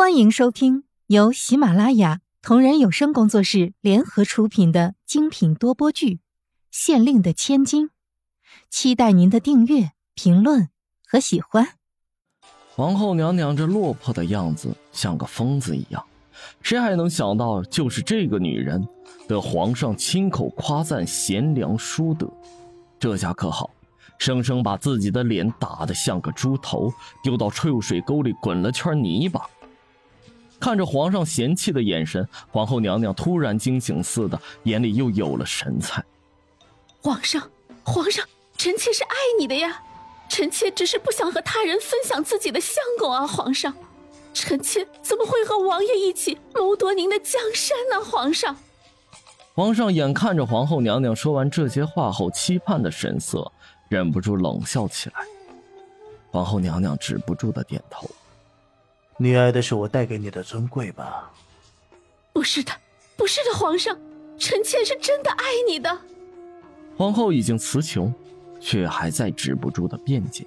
欢迎收听由喜马拉雅同人有声工作室联合出品的精品多播剧《县令的千金》，期待您的订阅、评论和喜欢。皇后娘娘这落魄的样子像个疯子一样，谁还能想到，就是这个女人得皇上亲口夸赞贤良淑德，这下可好，生生把自己的脸打得像个猪头，丢到臭水沟里滚了圈泥巴。看着皇上嫌弃的眼神，皇后娘娘突然惊醒似的，眼里又有了神采。皇上，皇上，臣妾是爱你的呀，臣妾只是不想和他人分享自己的相公啊，皇上，臣妾怎么会和王爷一起谋夺您的江山呢？皇上，皇上眼看着皇后娘娘说完这些话后期盼的神色，忍不住冷笑起来。皇后娘娘止不住的点头。你爱的是我带给你的尊贵吧？不是的，不是的，皇上，臣妾是真的爱你的。皇后已经词穷，却还在止不住的辩解。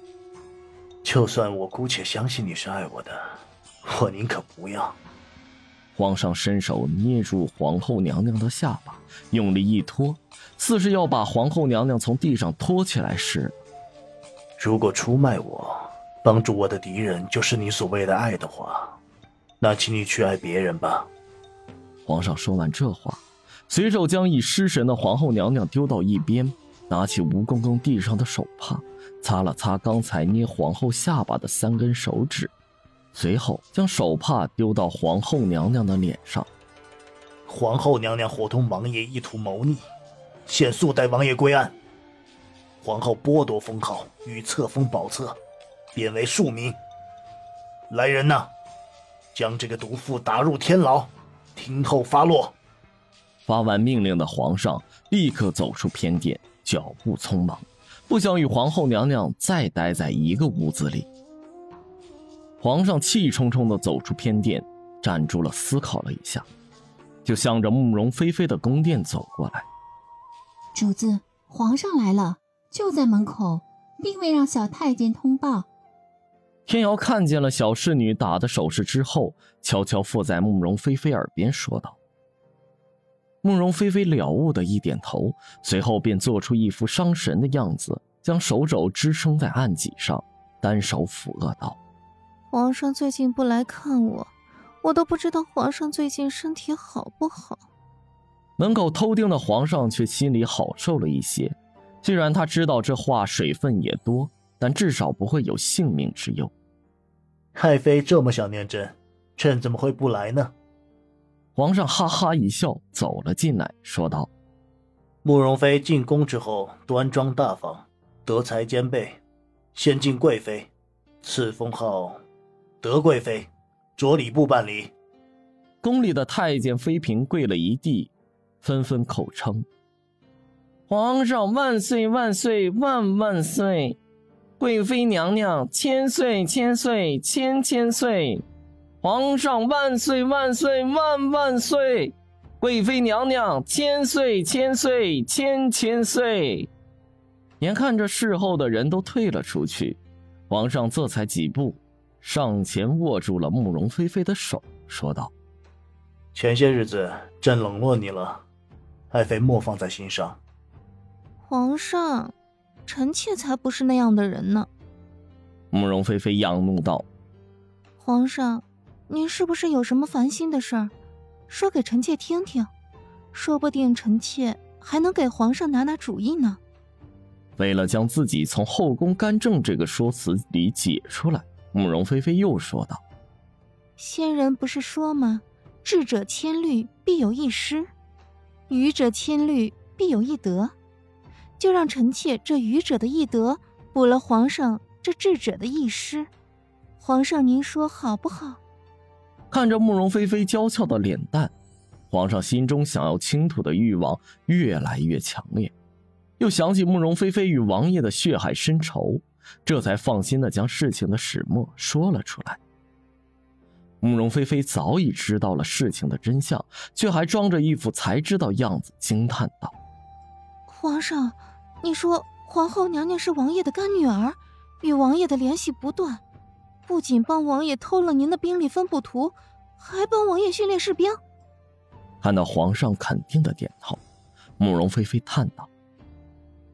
就算我姑且相信你是爱我的，我宁可不要。皇上伸手捏住皇后娘娘的下巴，用力一拖，似是要把皇后娘娘从地上拖起来似的。如果出卖我。帮助我的敌人就是你所谓的爱的话，那请你去爱别人吧。皇上说完这话，随手将已失神的皇后娘娘丢到一边，拿起吴公公地上的手帕，擦了擦刚才捏皇后下巴的三根手指，随后将手帕丢到皇后娘娘的脸上。皇后娘娘伙同王爷意图谋逆，现速带王爷归案。皇后剥夺封号与册封宝册。贬为庶民。来人呐，将这个毒妇打入天牢，听候发落。发完命令的皇上立刻走出偏殿，脚步匆忙，不想与皇后娘娘再待在一个屋子里。皇上气冲冲地走出偏殿，站住了，思考了一下，就向着慕容菲菲的宫殿走过来。主子，皇上来了，就在门口，并未让小太监通报。天瑶看见了小侍女打的手势之后，悄悄附在慕容菲菲耳边说道：“慕容菲菲了悟的一点头，随后便做出一副伤神的样子，将手肘支撑在案几上，单手抚额道：‘皇上最近不来看我，我都不知道皇上最近身体好不好。’门口偷听的皇上却心里好受了一些，虽然他知道这话水分也多。”但至少不会有性命之忧。太妃这么想念朕，朕怎么会不来呢？皇上哈哈一笑，走了进来，说道：“慕容妃进宫之后，端庄大方，德才兼备，先进贵妃，赐封号德贵妃，着礼部办理。”宫里的太监妃嫔跪了一地，纷纷口称：“皇上万岁万岁万万岁！”贵妃娘娘千岁千岁千千岁，皇上万岁万岁万万岁！贵妃娘娘千岁千岁千千岁！眼看着事后的人都退了出去，皇上这才几步上前握住了慕容菲菲的手，说道：“前些日子朕冷落你了，爱妃莫放在心上。”皇上。臣妾才不是那样的人呢。慕容菲菲仰怒道：“皇上，您是不是有什么烦心的事儿？说给臣妾听听，说不定臣妾还能给皇上拿拿主意呢。”为了将自己从后宫干政这个说辞里解出来，慕容菲菲又说道：“先人不是说吗？智者千虑，必有一失；愚者千虑，必有一得。”就让臣妾这愚者的一德补了皇上这智者的一失，皇上您说好不好？看着慕容菲菲娇俏的脸蛋，皇上心中想要倾吐的欲望越来越强烈，又想起慕容菲菲与王爷的血海深仇，这才放心的将事情的始末说了出来。慕容菲菲早已知道了事情的真相，却还装着一副才知道样子，惊叹道：“皇上。”你说皇后娘娘是王爷的干女儿，与王爷的联系不断，不仅帮王爷偷了您的兵力分布图，还帮王爷训练士兵。看到皇上肯定的点头，慕容菲菲叹道：“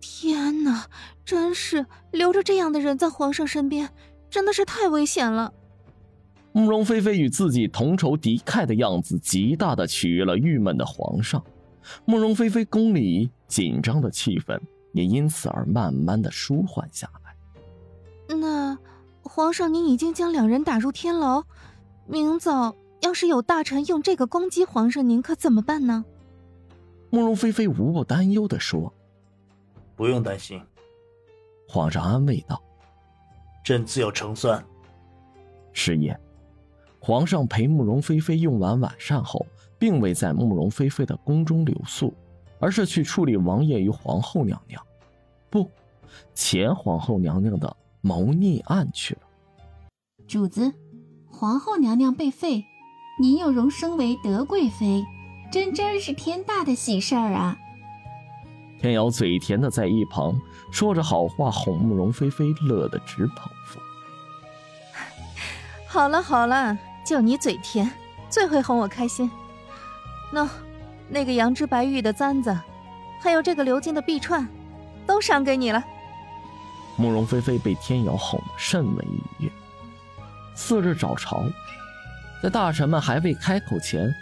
天哪，真是留着这样的人在皇上身边，真的是太危险了。”慕容菲菲与自己同仇敌忾的样子，极大的取悦了郁闷的皇上。慕容菲菲宫里紧张的气氛也因此而慢慢的舒缓下来。那皇上，您已经将两人打入天牢，明早要是有大臣用这个攻击皇上，您可怎么办呢？慕容菲菲无不担忧的说：“不用担心。”皇上安慰道：“朕自有成算。”是也。皇上陪慕容菲菲用完晚膳后，并未在慕容菲菲的宫中留宿，而是去处理王爷与皇后娘娘，不，前皇后娘娘的谋逆案去了。主子，皇后娘娘被废，您又荣升为德贵妃，真真是天大的喜事儿啊！天瑶嘴甜的在一旁说着好话，哄慕容菲菲乐得直捧腹。好了好了。就你嘴甜，最会哄我开心。喏，那个羊脂白玉的簪子，还有这个鎏金的臂串，都赏给你了。慕容菲菲被天瑶哄得甚为愉悦。次日早朝，在大臣们还未开口前，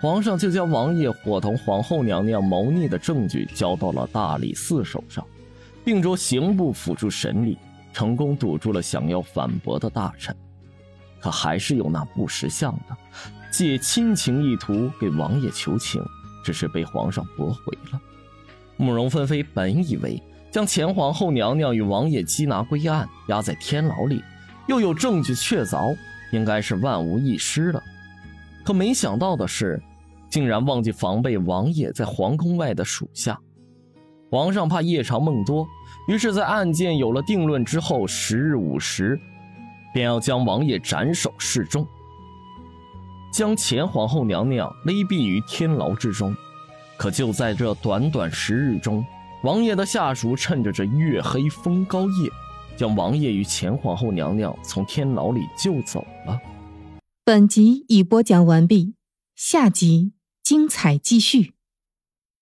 皇上就将王爷伙同皇后娘娘谋逆的证据交到了大理寺手上，并着刑部辅助审理，成功堵住了想要反驳的大臣。可还是有那不识相的，借亲情意图给王爷求情，只是被皇上驳回了。慕容纷飞本以为将前皇后娘娘与王爷缉拿归案，押在天牢里，又有证据确凿，应该是万无一失了。可没想到的是，竟然忘记防备王爷在皇宫外的属下。皇上怕夜长梦多，于是，在案件有了定论之后，十日午时。便要将王爷斩首示众，将前皇后娘娘勒毙于天牢之中。可就在这短短十日中，王爷的下属趁着这月黑风高夜，将王爷与前皇后娘娘从天牢里救走了。本集已播讲完毕，下集精彩继续。